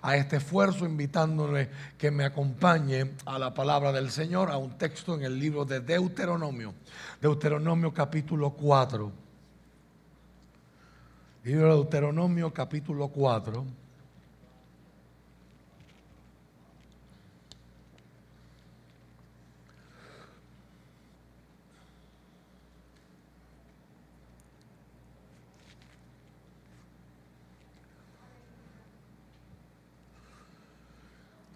a este esfuerzo, invitándole que me acompañe a la palabra del Señor, a un texto en el libro de Deuteronomio, Deuteronomio capítulo 4. Libro de Deuteronomio capítulo 4.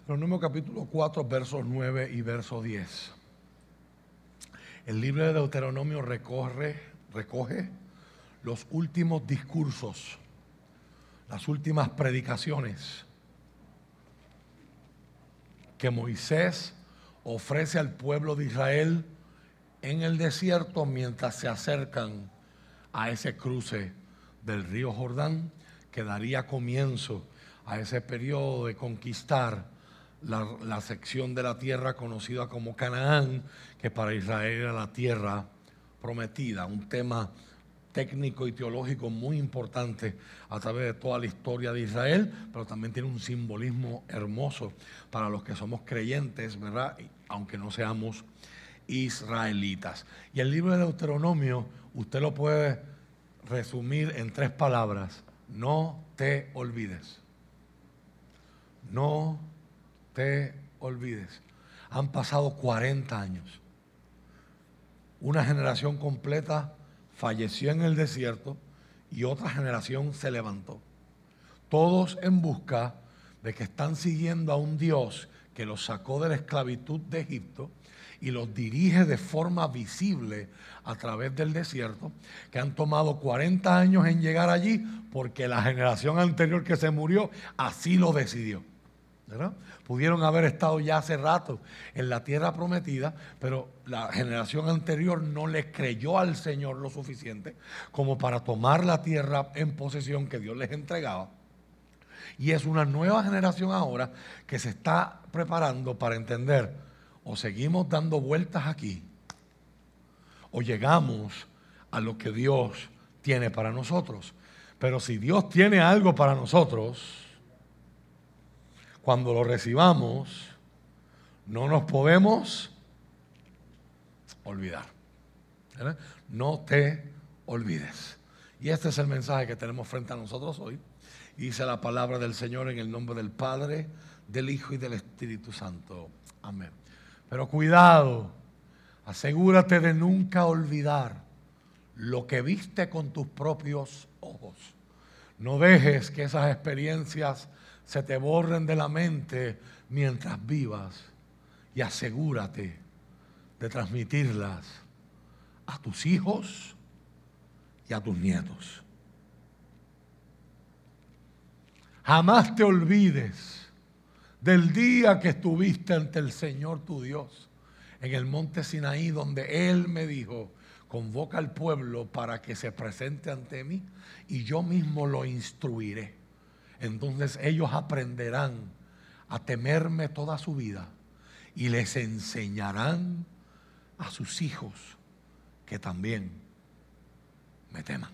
Deuteronomio capítulo 4, versos 9 y verso 10. El libro de Deuteronomio recorre, recoge los últimos discursos, las últimas predicaciones que Moisés ofrece al pueblo de Israel en el desierto mientras se acercan a ese cruce del río Jordán que daría comienzo a ese periodo de conquistar la, sección de la tierra conocida como Canaán, que para Israel era la tierra prometida, un tema técnico y teológico muy importante a través de toda la historia de Israel, pero también tiene un simbolismo hermoso para los que somos creyentes, ¿verdad? Aunque no seamos israelitas. Y el libro de Deuteronomio, usted lo puede resumir en tres palabras. No te olvides. No te olvides. Han pasado 40 años. Una generación completa falleció en el desierto y otra generación se levantó. Todos en busca de que están siguiendo a un Dios que los sacó de la esclavitud de Egipto y los dirige de forma visible a través del desierto, que han tomado 40 años en llegar allí porque la generación anterior que se murió así lo decidió. Pudieron haber estado ya hace rato en la tierra prometida, pero la generación anterior no le creyó al Señor lo suficiente como para tomar la tierra en posesión que Dios les entregaba. Y es una nueva generación ahora que se está preparando para entender, o seguimos dando vueltas aquí, o llegamos a lo que Dios tiene para nosotros. Pero si Dios tiene algo para nosotros, cuando lo recibamos, no nos podemos olvidar. No te olvides. Y este es el mensaje que tenemos frente a nosotros hoy. dice la palabra del Señor en el nombre del Padre, del Hijo y del Espíritu Santo. Amén. Pero cuidado, asegúrate de nunca olvidar lo que viste con tus propios ojos. No dejes que esas experiencias se te borren de la mente mientras vivas y asegúrate de transmitirlas a tus hijos y a tus nietos. Jamás te olvides del día que estuviste ante el Señor tu Dios en el monte Sinaí donde Él me dijo, convoca al pueblo para que se presente ante mí y yo mismo lo instruiré entonces ellos aprenderán a temerme toda su vida y les enseñarán a sus hijos que también me teman.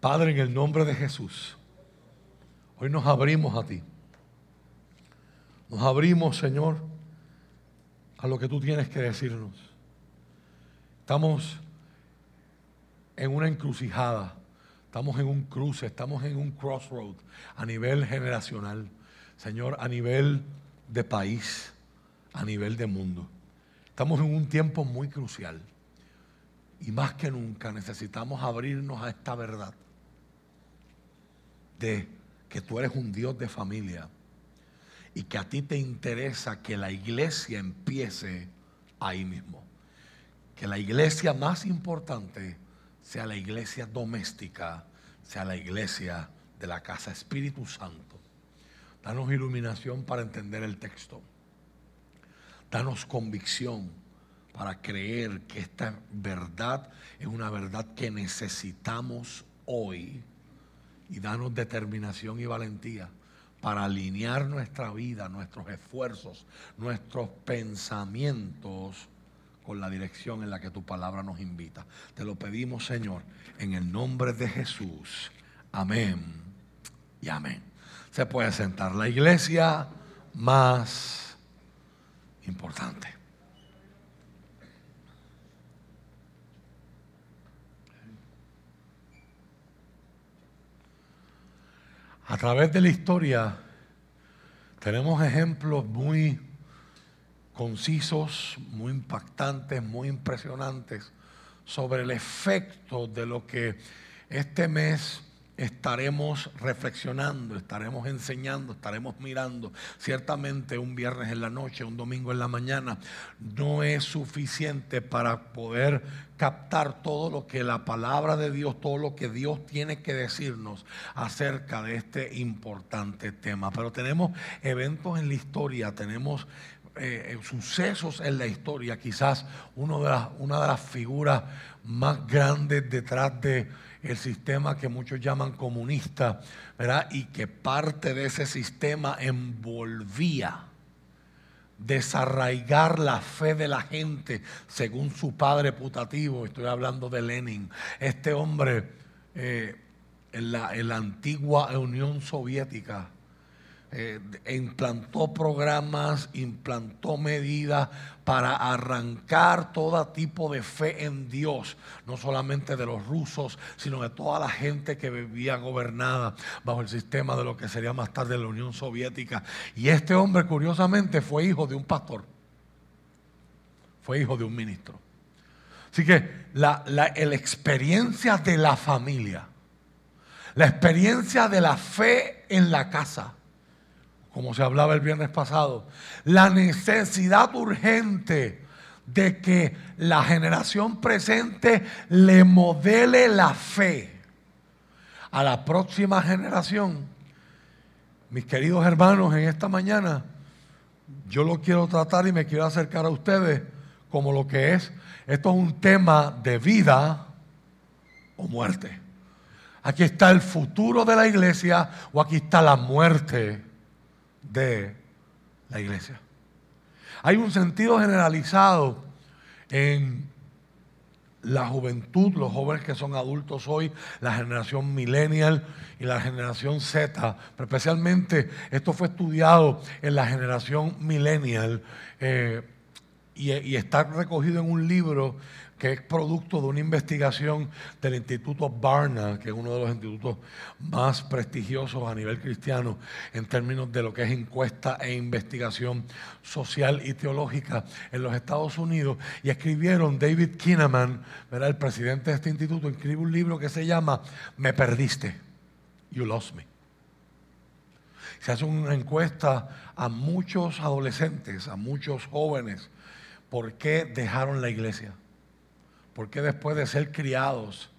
Padre, en el nombre de Jesús, hoy nos abrimos a ti. Nos abrimos, Señor, a lo que tú tienes que decirnos. Estamos en una encrucijada Estamos en un cruce, estamos en un crossroad a nivel generacional, Señor, a nivel de país, a nivel de mundo. Estamos en un tiempo muy crucial y más que nunca necesitamos abrirnos a esta verdad de que tú eres un Dios de familia y que a ti te interesa que la iglesia empiece ahí mismo. Que la iglesia más importante sea la iglesia doméstica, sea la iglesia de la casa Espíritu Santo. Danos iluminación para entender el texto. Danos convicción para creer que esta verdad es una verdad que necesitamos hoy. Y danos determinación y valentía para alinear nuestra vida, nuestros esfuerzos, nuestros pensamientos con la dirección en la que tu palabra nos invita. Te lo pedimos, Señor, en el nombre de Jesús. Amén y amén. se puede sentar. La iglesia más importante. A través de la historia tenemos ejemplos muy concisos, muy impactantes, muy impresionantes sobre el efecto de lo que este mes estaremos reflexionando, estaremos enseñando, estaremos mirando. Ciertamente un viernes en la noche, un domingo en la mañana, no es suficiente para poder captar todo lo que la palabra de Dios, todo lo que Dios tiene que decirnos acerca de este importante tema. Pero tenemos eventos en la historia, tenemos eh, sucesos en la historia, quizás de una de las figuras más grandes detrás de sistema que muchos llaman comunista, ¿verdad? Y que parte de ese sistema envolvía desarraigar la fe de la gente según su padre putativo. Estoy hablando de Lenin. Este hombre eh, en, la, en la antigua Unión Soviética eh, implantó programas, implantó medidas para arrancar todo tipo de fe en Dios, no solamente de los rusos, sino de toda la gente que vivía gobernada bajo el sistema de lo que sería más tarde la Unión Soviética. Y este hombre, curiosamente, fue hijo de un pastor, fue hijo de un ministro. Así que la, la experiencia de la familia, la experiencia de la fe en la casa, como se hablaba el viernes pasado, la necesidad urgente de que la generación presente le modele la fe a la próxima generación. Mis queridos hermanos, en esta mañana yo lo quiero tratar y me quiero acercar a ustedes como lo que es. Esto es un tema de vida o muerte. Aquí está el futuro de la iglesia o aquí está la muerte de la iglesia. Hay un sentido generalizado en la juventud, los jóvenes que son adultos hoy, la generación millennial y la generación Z, pero especialmente esto fue estudiado en la generación millennial eh, y, y, está recogido en un libro que es producto de una investigación del Instituto Barna, que es uno de los institutos más prestigiosos a nivel cristiano en términos de lo que es encuesta e investigación social y teológica en los Estados Unidos. Y escribieron, David Kinnaman, el presidente de este instituto, escribe un libro que se llama Me perdiste, You Lost Me. Se hace una encuesta a muchos adolescentes, a muchos jóvenes, por qué dejaron la iglesia. Porque después de ser criados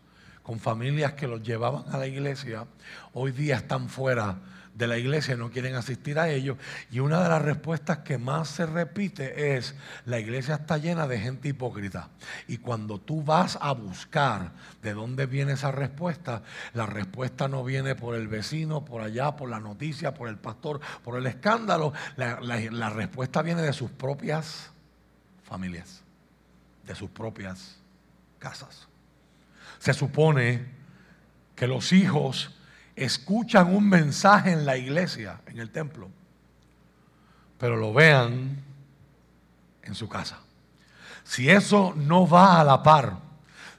con familias que los llevaban a la iglesia, hoy día están fuera de la iglesia y no quieren asistir a ellos? Y una de las respuestas que más se repite es, la iglesia está llena de gente hipócrita. Y cuando tú vas a buscar de dónde viene esa respuesta, la respuesta no viene por el vecino, por allá, por la noticia, por el pastor, por el escándalo. La, la respuesta viene de sus propias familias, de sus propias casas. Se supone que los hijos escuchan un mensaje en la iglesia, en el templo, pero lo vean en su casa. Si eso no va a la par,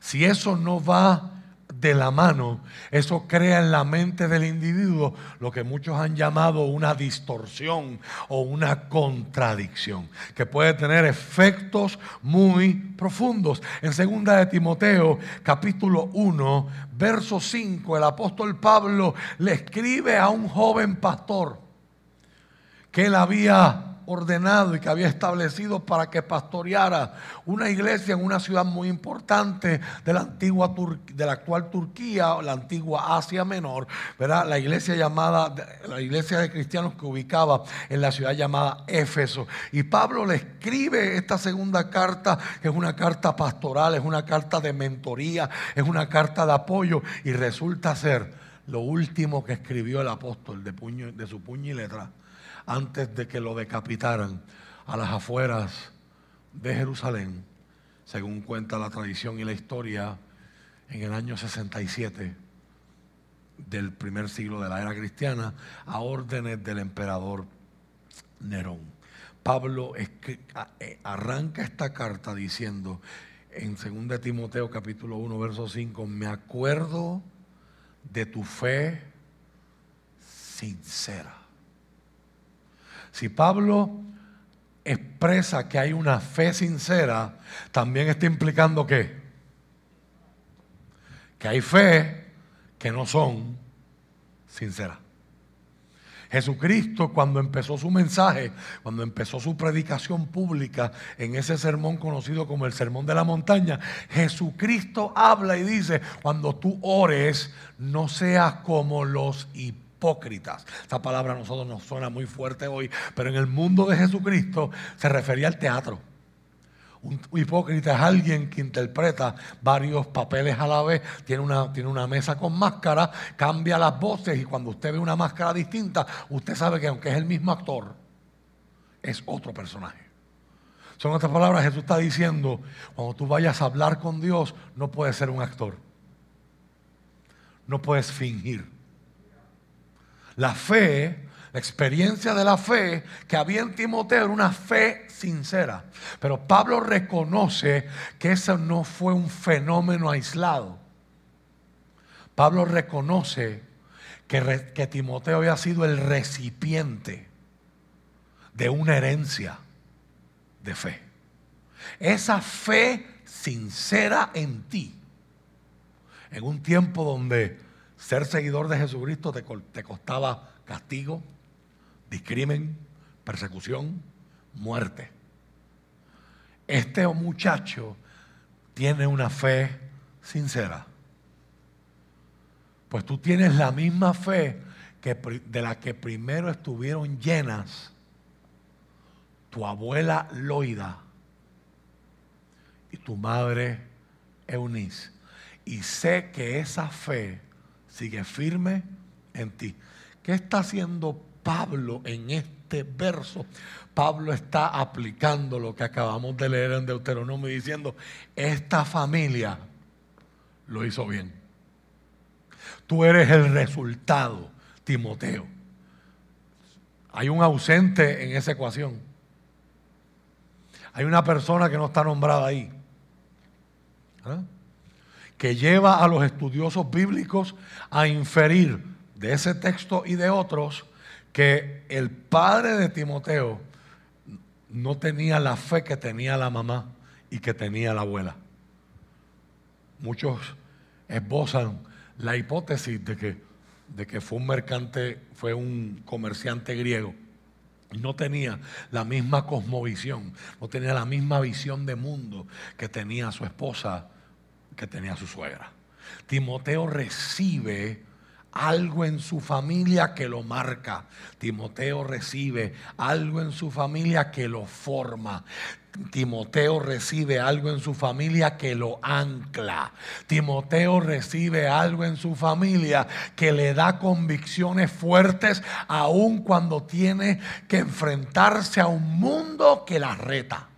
si eso no va de la mano, eso crea en la mente del individuo lo que muchos han llamado una distorsión o una contradicción, que puede tener efectos muy profundos. En segunda de Timoteo, capítulo 1, verso 5, el apóstol Pablo le escribe a un joven pastor que él había ordenado y que había establecido para que pastoreara una iglesia en una ciudad muy importante de la antigua de la actual Turquía, la antigua Asia Menor, ¿verdad? La iglesia llamada la iglesia de cristianos que ubicaba en la ciudad llamada Éfeso. Y Pablo le escribe esta segunda carta, que es una carta pastoral, es una carta de mentoría, es una carta de apoyo y resulta ser lo último que escribió el apóstol de, puño, de su puño y letra antes de que lo decapitaran a las afueras de Jerusalén, según cuenta la tradición y la historia, en el año 67 del primer siglo de la era cristiana a órdenes del emperador Nerón. Pablo eh, arranca esta carta diciendo en 2 Timoteo capítulo 1 verso 5, me acuerdo de tu fe sincera. Si Pablo expresa que hay una fe sincera, también está implicando que que hay fe que no son sinceras. Jesucristo cuando empezó su mensaje, cuando empezó su predicación pública en ese sermón conocido como el Sermón de la Montaña, Jesucristo habla y dice, cuando tú ores, no seas como los hipócritas. Esta palabra a nosotros nos suena muy fuerte hoy, pero en el mundo de Jesucristo se refería al teatro. Un hipócrita es alguien que interpreta varios papeles a la vez, tiene una, tiene una mesa con máscara, cambia las voces y cuando usted ve una máscara distinta, usted sabe que aunque es el mismo actor, es otro personaje. Son otras palabras, Jesús está diciendo, cuando tú vayas a hablar con Dios, no puedes ser un actor. No puedes fingir. La fe la experiencia de la fe que había en Timoteo era una fe sincera. Pero Pablo reconoce que eso no fue un fenómeno aislado. Pablo reconoce que, que Timoteo había sido el recipiente de una herencia de fe. Esa fe sincera en ti. En un tiempo donde ser seguidor de Jesucristo te, te costaba castigo, discrimen, persecución, muerte. Este muchacho tiene una fe sincera. Pues tú tienes la misma fe que de la que primero estuvieron llenas tu abuela Loida y tu madre Eunice. Y sé que esa fe sigue firme en ti. ¿Qué está haciendo Pablo en este verso, Pablo está aplicando lo que acabamos de leer en Deuteronomio diciendo, esta familia lo hizo bien. Tú eres el resultado, Timoteo. Hay un ausente en esa ecuación. Hay una persona que no está nombrada ahí. ¿ah? Que lleva a los estudiosos bíblicos a inferir de ese texto y de otros que el padre de Timoteo no tenía la fe que tenía la mamá y que tenía la abuela. Muchos esbozan la hipótesis de que, de que fue un mercante, fue un comerciante griego. No tenía la misma cosmovisión, no tenía la misma visión de mundo que tenía su esposa, que tenía su suegra. Timoteo recibe algo en su familia que lo marca. Timoteo recibe algo en su familia que lo forma. Timoteo recibe algo en su familia que lo ancla. Timoteo recibe algo en su familia que le da convicciones fuertes aun cuando tiene que enfrentarse a un mundo que la reta.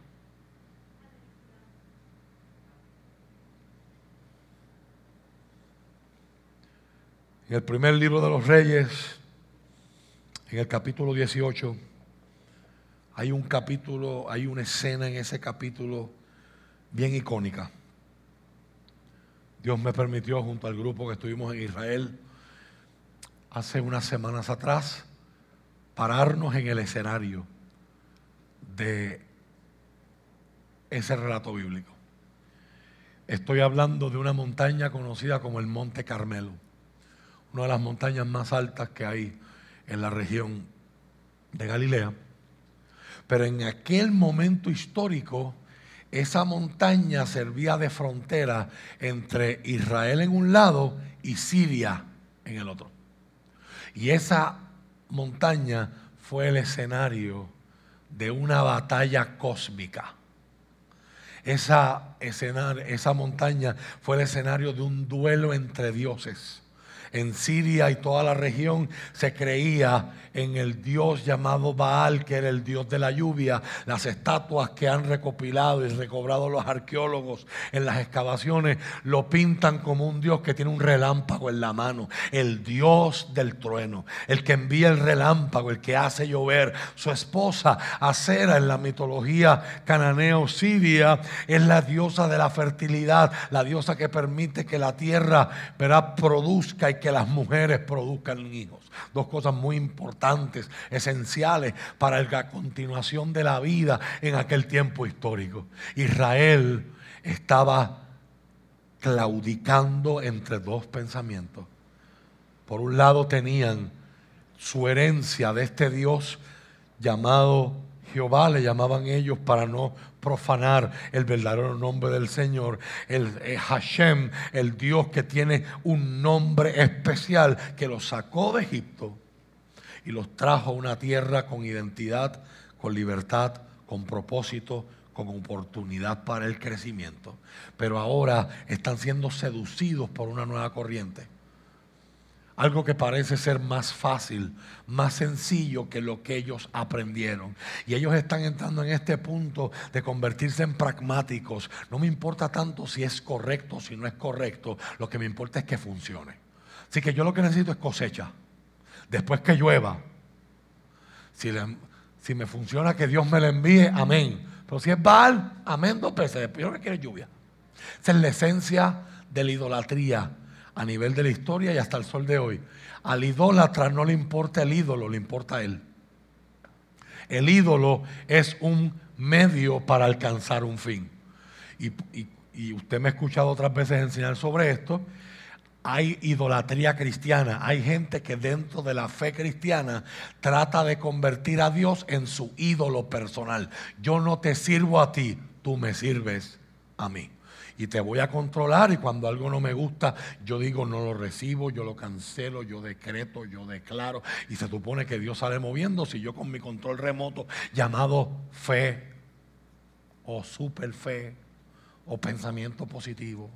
En el primer libro de los Reyes, en el capítulo 18, hay un capítulo, hay una escena en ese capítulo bien icónica. Dios me permitió, junto al grupo que estuvimos en Israel hace unas semanas atrás, pararnos en el escenario de ese relato bíblico. Estoy hablando de una montaña conocida como el Monte Carmelo una de las montañas más altas que hay en la región de Galilea. Pero en aquel momento histórico, esa montaña servía de frontera entre Israel en un lado y Siria en el otro. Y esa montaña fue el escenario de una batalla cósmica. Esa, esa montaña fue el escenario de un duelo entre dioses En Siria y toda la región se creía en el dios llamado Baal, que era el dios de la lluvia. Las estatuas que han recopilado y recobrado los arqueólogos en las excavaciones lo pintan como un dios que tiene un relámpago en la mano, el dios del trueno, el que envía el relámpago, el que hace llover. Su esposa, Acera, en la mitología cananeo siria, es la diosa de la fertilidad, la diosa que permite que la tierra produzca y que las mujeres produzcan hijos. Dos cosas muy importantes, esenciales para la continuación de la vida en aquel tiempo histórico. Israel estaba claudicando entre dos pensamientos. Por un lado tenían su herencia de este Dios llamado Jehová, le llamaban ellos para no profanar el verdadero nombre del Señor, el eh, Hashem, el Dios que tiene un nombre especial, que los sacó de Egipto y los trajo a una tierra con identidad, con libertad, con propósito, con oportunidad para el crecimiento. Pero ahora están siendo seducidos por una nueva corriente algo que parece ser más fácil, más sencillo que lo que ellos aprendieron. Y ellos están entrando en este punto de convertirse en pragmáticos. No me importa tanto si es correcto o si no es correcto, lo que me importa es que funcione. Así que yo lo que necesito es cosecha. Después que llueva, si, me funciona que Dios me lo envíe, amén. Pero si es Baal, amén, dos veces. Yo lo que quiero lluvia. Esa es la esencia de la idolatría a nivel de la historia y hasta el sol de hoy. Al idólatra no le importa el ídolo, le importa él. El ídolo es un medio para alcanzar un fin. Y, y usted me ha escuchado otras veces enseñar sobre esto. Hay idolatría cristiana, hay gente que dentro de la fe cristiana trata de convertir a Dios en su ídolo personal. Yo no te sirvo a ti, tú me sirves a mí y te voy a controlar. Y cuando algo no me gusta, yo digo no lo recibo, yo lo cancelo, yo decreto, yo declaro. Y se supone que Dios sale moviéndose y yo con mi control remoto llamado fe o super fe o pensamiento positivo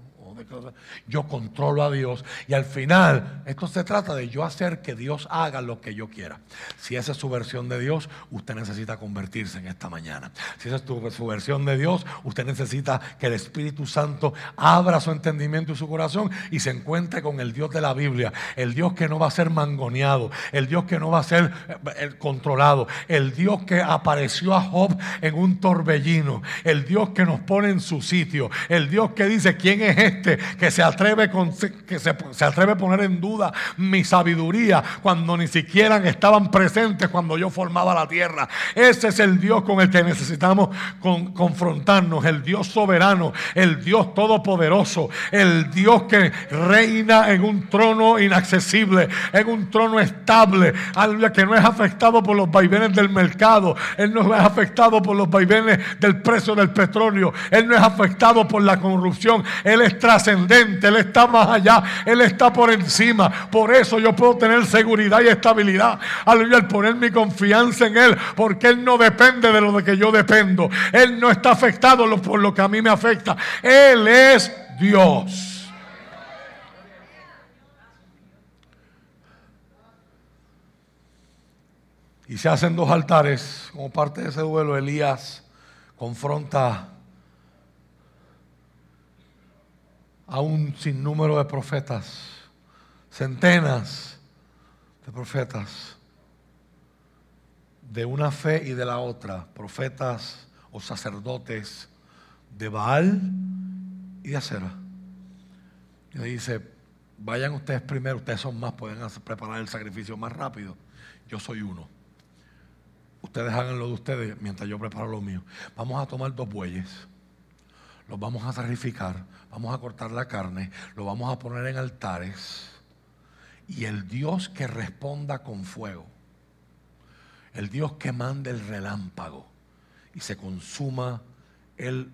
yo controlo a Dios y al final esto se trata de yo hacer que Dios haga lo que yo quiera. Si esa es su versión de Dios, usted necesita convertirse en esta mañana. Si esa es su versión de Dios, usted necesita que el Espíritu Santo abra su entendimiento y su corazón y se encuentre con el Dios de la Biblia, el Dios que no va a ser mangoneado, el Dios que no va a ser eh, controlado, el Dios que apareció a Job en un torbellino, el Dios que nos pone en su sitio, el Dios que dice quién es este que se atreve, con, que se, atreve a poner en duda mi sabiduría cuando ni siquiera estaban presentes cuando yo formaba la tierra. Ese es el Dios con el que necesitamos confrontarnos, el Dios soberano, el Dios todopoderoso, el Dios que reina en un trono inaccesible, en un trono estable, algo que no es afectado por los vaivenes del mercado, Él no es afectado por los vaivenes del precio del petróleo, Él no es afectado por la corrupción, Él es trascendente, Él está más allá, Él está por encima. Por eso yo puedo tener seguridad y estabilidad. Aleluya, al poner mi confianza en Él, porque Él no depende de lo de que yo dependo. Él no está afectado por lo que a mí me afecta. Él es Dios. Y se hacen dos altares. Como parte de ese duelo, Elías confronta a un sinnúmero de profetas, centenas de profetas, de una fe y de la otra, profetas o sacerdotes de Baal y de Acera. Y le dice, vayan ustedes primero, ustedes son más, pueden preparar el sacrificio más rápido. Yo soy uno. Ustedes hagan lo de ustedes mientras yo preparo lo mío. Vamos a tomar dos bueyes los vamos a sacrificar, vamos a cortar la carne, lo vamos a poner en altares. Y el Dios que responda con fuego, el Dios que mande el relámpago y se consuma el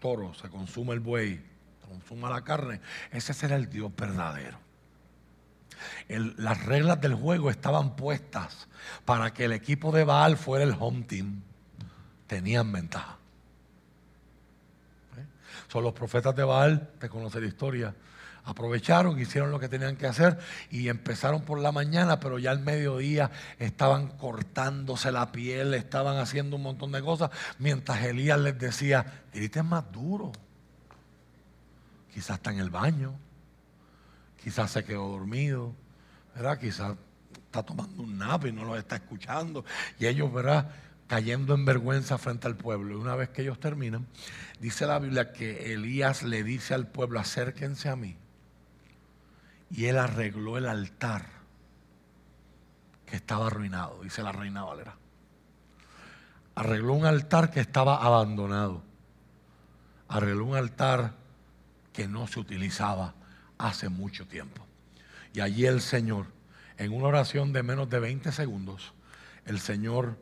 toro, se consuma el buey, se consuma la carne, ese será el Dios verdadero. las reglas del juego estaban puestas para que el equipo de Baal fuera el home team. Tenían ventaja. Son los profetas de Baal, te conoce la historia. aprovecharon, hicieron lo que tenían que hacer y empezaron por la mañana, pero ya al mediodía estaban cortándose la piel, estaban haciendo un montón de cosas, mientras Elías les decía, griten más duro. Quizás está en el baño, quizás se quedó dormido, ¿verdad? Quizás está tomando un nap y no lo está escuchando. Y ellos, ¿verdad? Cayendo en vergüenza frente al pueblo. Y una vez que ellos terminan, dice la Biblia que Elías le dice al pueblo, acérquense a mí y él arregló el altar que estaba arruinado, dice la reina Valera. Arregló un altar que estaba abandonado. Arregló un altar que no se utilizaba hace mucho tiempo. Y allí el Señor, en una oración de menos de 20 segundos, el Señor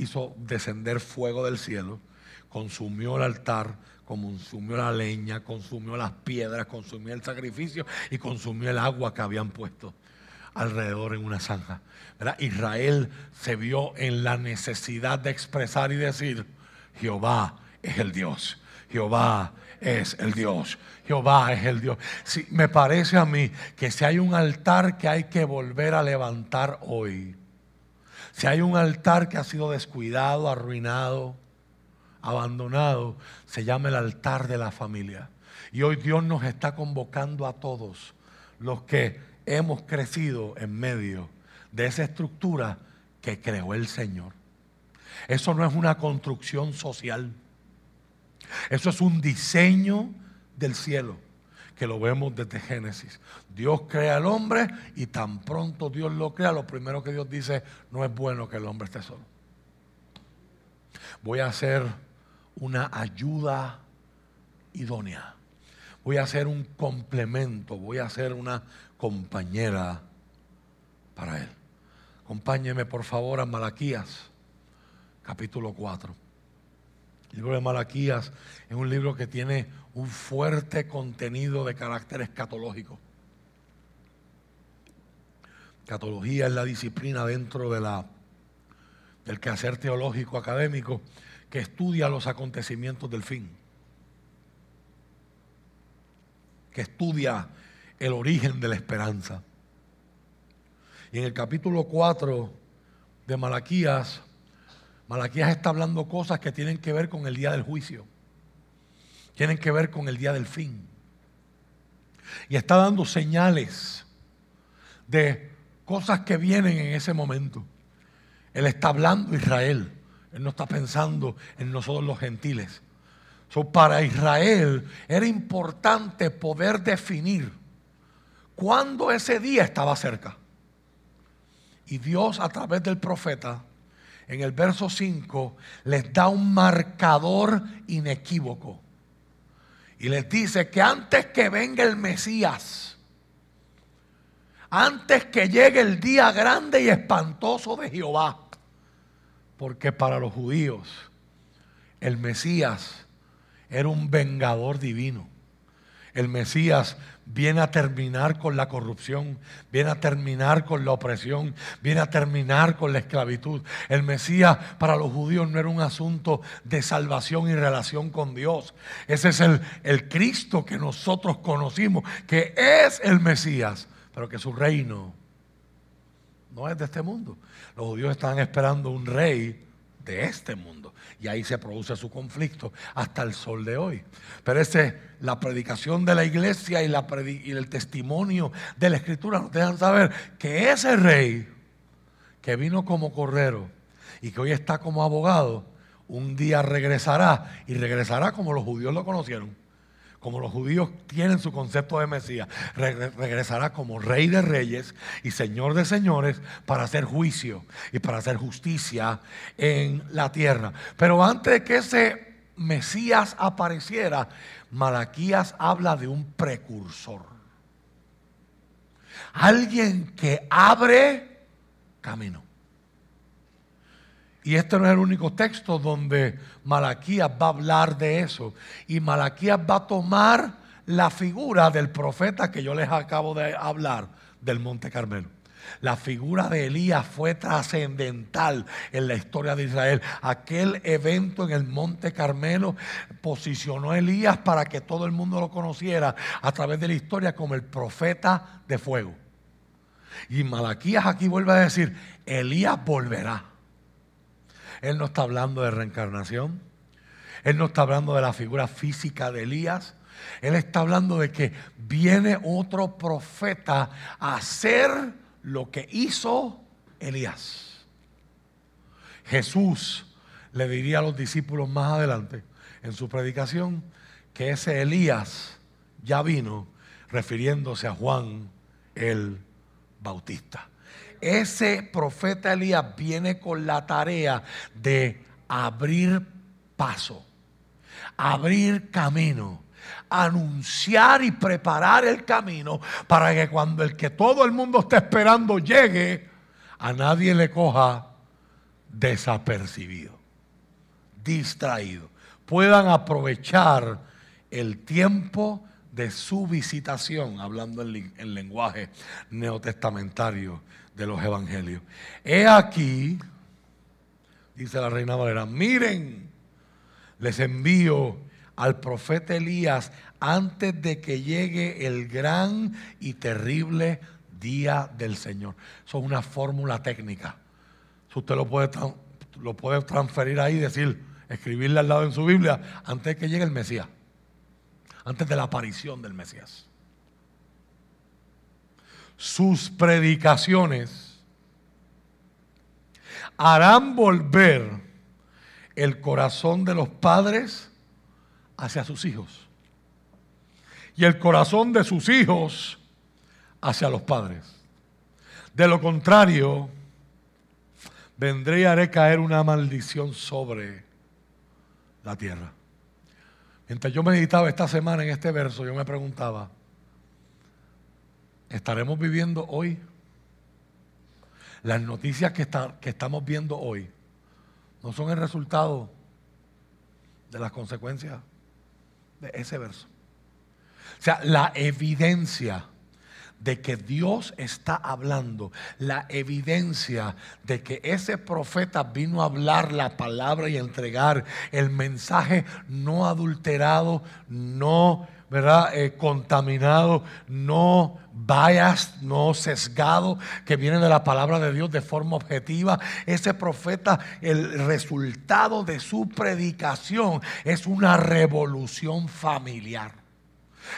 hizo descender fuego del cielo, consumió el altar, consumió la leña, consumió las piedras, consumió el sacrificio y consumió el agua que habían puesto alrededor en una zanja. Israel se vio en la necesidad de expresar y decir, Jehová es el Dios, Jehová es el Dios, Jehová es el Dios. Si, me parece a mí que si hay un altar que hay que volver a levantar hoy, si hay un altar que ha sido descuidado, arruinado, abandonado, se llama el altar de la familia. Y hoy Dios nos está convocando a todos los que hemos crecido en medio de esa estructura que creó el Señor. Eso no es una construcción social. Eso es un diseño del cielo que lo vemos desde Génesis. Dios crea al hombre y tan pronto Dios lo crea, lo primero que Dios dice, no es bueno que el hombre esté solo. Voy a hacer una ayuda idónea. Voy a ser un complemento, voy a ser una compañera para él. Acompáñeme por favor a Malaquías, capítulo 4. El libro de Malaquías es un libro que tiene un fuerte contenido de carácter escatológico. Escatología es la disciplina dentro de la, del quehacer teológico académico que estudia los acontecimientos del fin, que estudia el origen de la esperanza. Y en el capítulo 4 de Malaquías, Malaquías está hablando cosas que tienen que ver con el día del juicio, tienen que ver con el día del fin. Y está dando señales de cosas que vienen en ese momento. Él está hablando Israel. Él no está pensando en nosotros los gentiles. para Israel era importante poder definir cuándo ese día estaba cerca. Y Dios a través del profeta, en el verso 5, les da un marcador inequívoco. Y les dice que antes que venga el Mesías, antes que llegue el día grande y espantoso de Jehová, porque para los judíos el Mesías era un vengador divino. El Mesías viene a terminar con la corrupción, viene a terminar con la opresión, viene a terminar con la esclavitud. El Mesías para los judíos no era un asunto de salvación y relación con Dios. Ese es el, el Cristo que nosotros conocimos, que es el Mesías, pero que su reino no es de este mundo. Los judíos estaban esperando un rey de este mundo. Y ahí se produce su conflicto hasta el sol de hoy. Pero ese, la predicación de la iglesia y, la y el testimonio de la escritura nos dejan saber que ese rey que vino como correro y que hoy está como abogado, un día regresará y regresará como los judíos lo conocieron como los judíos tienen su concepto de Mesías, regresará como rey de reyes y señor de señores para hacer juicio y para hacer justicia en la tierra. Pero antes de que ese Mesías apareciera, Malaquías habla de un precursor. Alguien que abre camino. Y este no es el único texto donde Malaquías va a hablar de eso. Y Malaquías va a tomar la figura del profeta que yo les acabo de hablar del Monte Carmelo. La figura de Elías fue trascendental en la historia de Israel. Aquel evento en el Monte Carmelo posicionó a Elías para que todo el mundo lo conociera a través de la historia como el profeta de fuego. Y Malaquías aquí vuelve a decir, Elías volverá. Él no está hablando de reencarnación. Él no está hablando de la figura física de Elías. Él está hablando de que viene otro profeta a hacer lo que hizo Elías. Jesús le diría a los discípulos más adelante en su predicación que ese Elías ya vino refiriéndose a Juan el Bautista. Ese profeta Elías viene con la tarea de abrir paso, abrir camino anunciar y preparar el camino para que cuando el que todo el mundo está esperando llegue, a nadie le coja desapercibido, distraído. Puedan aprovechar el tiempo de su visitación, hablando en, lenguaje neotestamentario de los evangelios. He aquí, dice la reina Valera, miren, les envío al profeta Elías antes de que llegue el gran y terrible día del Señor. Eso es una fórmula técnica. usted lo puede, lo puede transferir ahí y decir, escribirle al lado en su Biblia, antes de que llegue el Mesías, antes de la aparición del Mesías. Sus predicaciones harán volver el corazón de los padres hacia sus hijos. Y el corazón de sus hijos hacia los padres. De lo contrario, vendré y haré caer una maldición sobre la tierra. Mientras yo meditaba esta semana en este verso, yo me preguntaba, ¿estaremos viviendo hoy? Las noticias que, que estamos viendo hoy no son el resultado de las consecuencias de ese verso. O sea, la evidencia de que Dios está hablando, la evidencia de que ese profeta vino a hablar la palabra y entregar el mensaje no adulterado, no ¿verdad? Eh, contaminado, no biased, no sesgado, que viene de la palabra de Dios de forma objetiva. Ese profeta, el resultado de su predicación es una revolución familiar.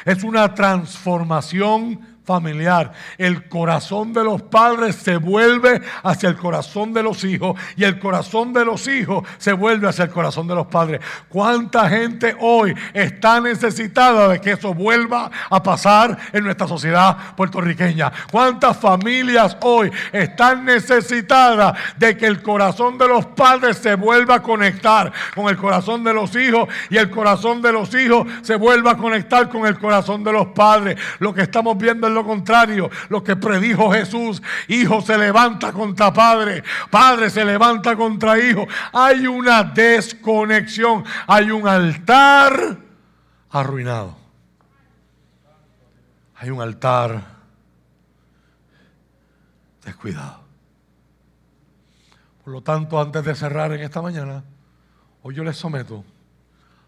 Es una transformación familiar. El corazón de los padres se vuelve hacia el corazón de los hijos y el corazón de los hijos se vuelve hacia el corazón de los padres. ¿Cuánta gente hoy está necesitada de que eso vuelva a pasar en nuestra sociedad puertorriqueña? ¿Cuántas familias hoy están necesitadas de que el corazón de los padres se vuelva a conectar con el corazón de los hijos y el corazón de los hijos se vuelva a conectar con el corazón de los padres? Lo que estamos viendo lo contrario, lo que predijo Jesús. Hijo se levanta contra padre, padre se levanta contra hijo. Hay una desconexión, hay un altar arruinado. Hay un altar descuidado. Por lo tanto, antes de cerrar en esta mañana, hoy yo les someto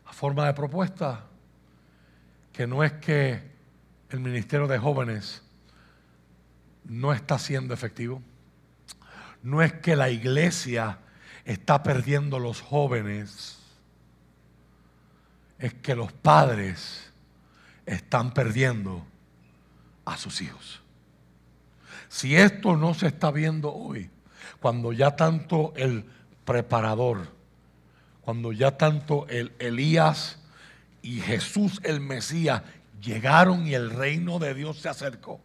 a forma de propuesta que no es que el Ministerio de Jóvenes no está siendo efectivo. No es que la iglesia está perdiendo los jóvenes, es que los padres están perdiendo a sus hijos. Si esto no se está viendo hoy, cuando ya tanto el preparador, cuando ya tanto el Elías y Jesús el Mesías llegaron y el reino de Dios se acercó.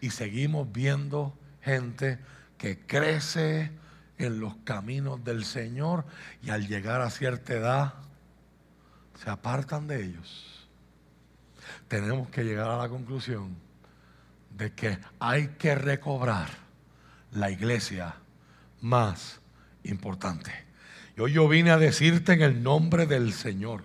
Y seguimos viendo gente que crece en los caminos del Señor y al llegar a cierta edad se apartan de ellos. Tenemos que llegar a la conclusión de que hay que recobrar la iglesia más importante. Y hoy yo vine a decirte en el nombre del Señor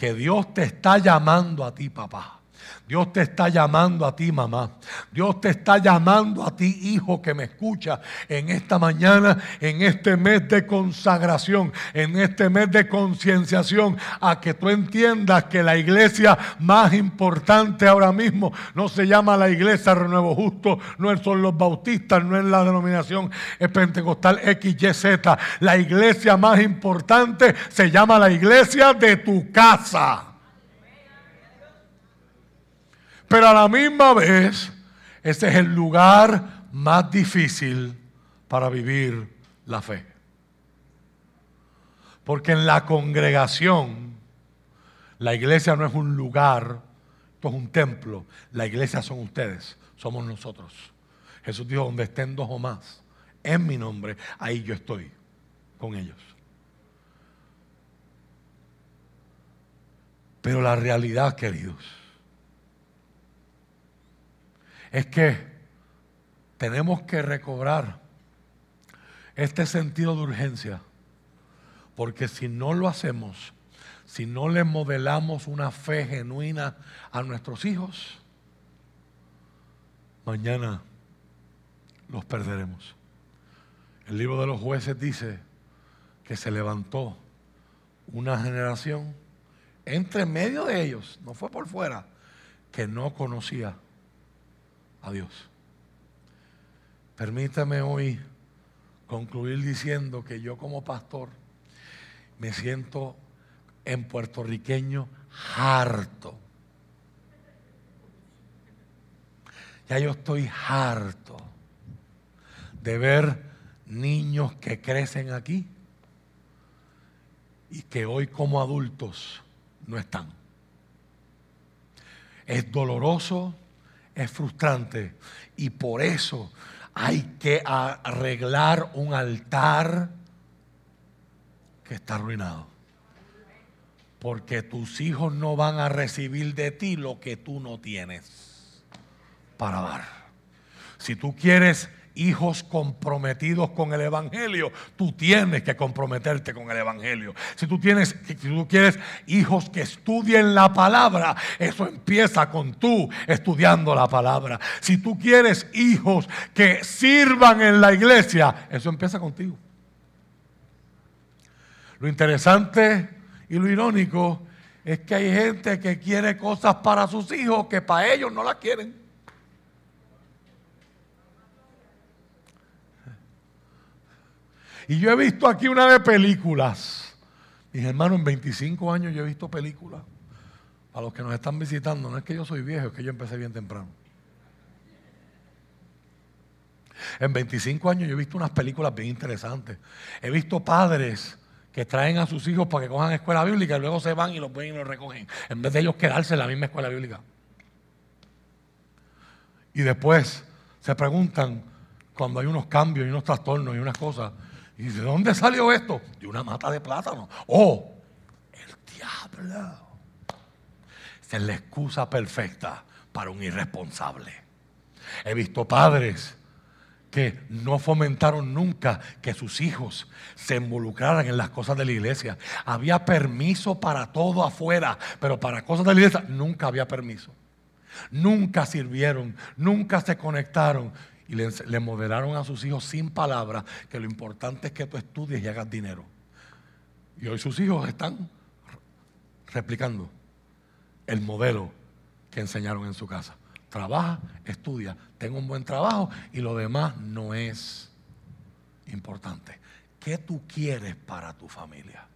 que Dios te está llamando a ti, papá. Dios te está llamando a ti, mamá. Dios te está llamando a ti, hijo, que me escucha en esta mañana, en este mes de consagración, en este mes de concienciación, a que tú entiendas que la iglesia más importante ahora mismo no se llama la iglesia Renuevo Justo, no son los bautistas, no es la denominación pentecostal XYZ. La iglesia más importante se llama la iglesia de tu casa. Pero a la misma vez, ese es el lugar más difícil para vivir la fe. Porque en la congregación, la iglesia no es un lugar, esto es un templo. La iglesia son ustedes, somos nosotros. Jesús dijo, donde estén dos o más, en mi nombre, ahí yo estoy con ellos. Pero la realidad, queridos, es que tenemos que recobrar este sentido de urgencia, porque si no lo hacemos, si no le modelamos una fe genuina a nuestros hijos, mañana los perderemos. El libro de los jueces dice que se levantó una generación entre medio de ellos, no fue por fuera, que no conocía a Dios. Permítame hoy concluir diciendo que yo como pastor me siento en puertorriqueño harto. Ya yo estoy harto de ver niños que crecen aquí y que hoy como adultos no están. Es doloroso, es frustrante y por eso hay que arreglar un altar que está arruinado. Porque tus hijos no van a recibir de ti lo que tú no tienes para dar. Si tú quieres hijos comprometidos con el Evangelio, tú tienes que comprometerte con el Evangelio. Si tú, tienes, si tú quieres hijos que estudien la palabra, eso empieza con tú estudiando la palabra. Si tú quieres hijos que sirvan en la iglesia, eso empieza contigo. Lo interesante y lo irónico es que hay gente que quiere cosas para sus hijos que para ellos no las quieren. Y yo he visto aquí una de películas. Mis hermanos, en 25 años yo he visto películas. A los que nos están visitando, no es que yo soy viejo, es que yo empecé bien temprano. En 25 años yo he visto unas películas bien interesantes. He visto padres que traen a sus hijos para que cojan escuela bíblica y luego se van y los ven y los recogen, en vez de ellos quedarse en la misma escuela bíblica. Y después se preguntan, cuando hay unos cambios y unos trastornos y unas cosas, y ¿de dónde salió esto? De una mata de plátano. Oh, el diablo. Es la excusa perfecta para un irresponsable. He visto padres que no fomentaron nunca que sus hijos se involucraran en las cosas de la iglesia. Había permiso para todo afuera, pero para cosas de la iglesia nunca había permiso. Nunca sirvieron, nunca se conectaron y le, modelaron a sus hijos sin palabras que lo importante es que tú estudies y hagas dinero. Y hoy sus hijos están replicando el modelo que enseñaron en su casa. Trabaja, estudia, tenga un buen trabajo y lo demás no es importante. ¿Qué tú quieres para tu familia?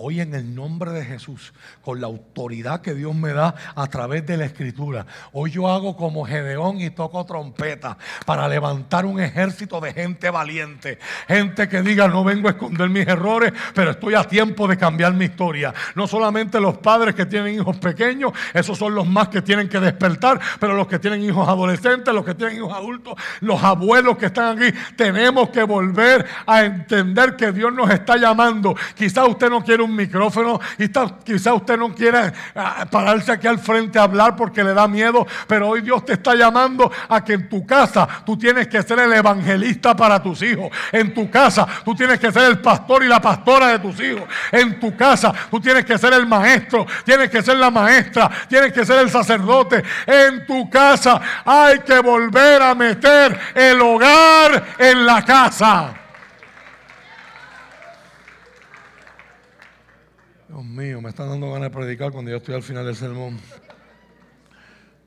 Hoy en el nombre de Jesús, con la autoridad que Dios me da a través de la escritura, hoy yo hago como Gedeón y toco trompeta para levantar un ejército de gente valiente. Gente que diga, no vengo a esconder mis errores, pero estoy a tiempo de cambiar mi historia. No solamente los padres que tienen hijos pequeños, esos son los más que tienen que despertar, pero los que tienen hijos adolescentes, los que tienen hijos adultos, los abuelos que están aquí, tenemos que volver a entender que Dios nos está llamando. Quizá usted no quiere un micrófono, y quizá usted no quiere ah, pararse aquí al frente a hablar porque le da miedo, pero hoy Dios te está llamando a que en tu casa tú tienes que ser el evangelista para tus hijos. En tu casa tú tienes que ser el pastor y la pastora de tus hijos. En tu casa tú tienes que ser el maestro, tienes que ser la maestra, tienes que ser el sacerdote. En tu casa hay que volver a meter el hogar en la casa. Dios mío, me están dando ganas de predicar cuando yo estoy al final del sermón.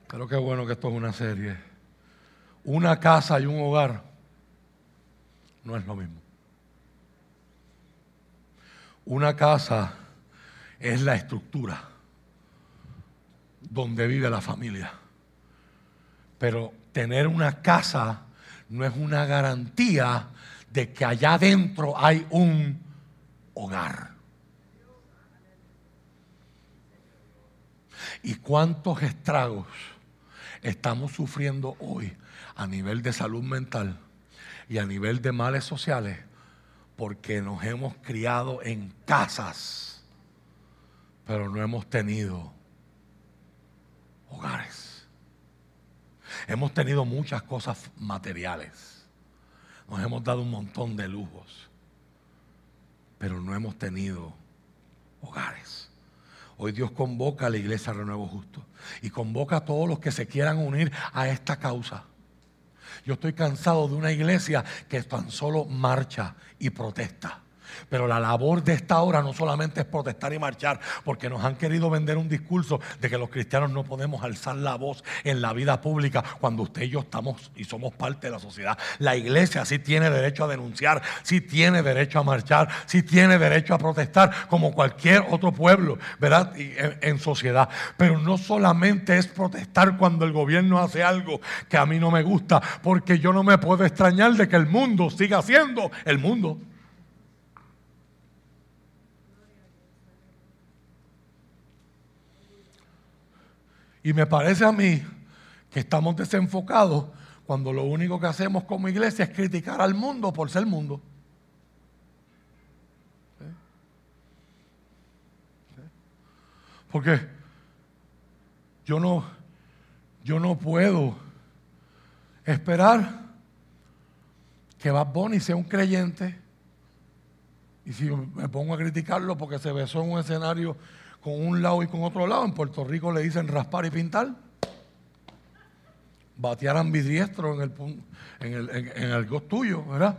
Pero qué bueno que esto es una serie. Una casa y un hogar no es lo mismo. Una casa es la estructura donde vive la familia. Pero tener una casa no es una garantía de que allá adentro hay un hogar. ¿Y cuántos estragos estamos sufriendo hoy a nivel de salud mental y a nivel de males sociales? Porque nos hemos criado en casas, pero no hemos tenido hogares. Hemos tenido muchas cosas materiales. Nos hemos dado un montón de lujos, pero no hemos tenido hogares. Hoy Dios convoca a la iglesia Renuevo Justo y convoca a todos los que se quieran unir a esta causa. Yo estoy cansado de una iglesia que tan solo marcha y protesta. Pero la labor de esta hora no solamente es protestar y marchar, porque nos han querido vender un discurso de que los cristianos no podemos alzar la voz en la vida pública cuando usted y yo estamos y somos parte de la sociedad. La iglesia sí tiene derecho a denunciar, sí tiene derecho a marchar, sí tiene derecho a protestar, como cualquier otro pueblo, ¿verdad? En, en sociedad. Pero no solamente es protestar cuando el gobierno hace algo que a mí no me gusta, porque yo no me puedo extrañar de que el mundo siga siendo el mundo. Y me parece a mí que estamos desenfocados cuando lo único que hacemos como iglesia es criticar al mundo por ser mundo. Porque yo no, yo no puedo esperar que Bad Bunny sea un creyente y si me pongo a criticarlo porque se besó en un escenario con un lado y con otro lado. En Puerto Rico le dicen raspar y pintar. Batear ambidiestro en el, en el, en, el tuyo, ¿verdad?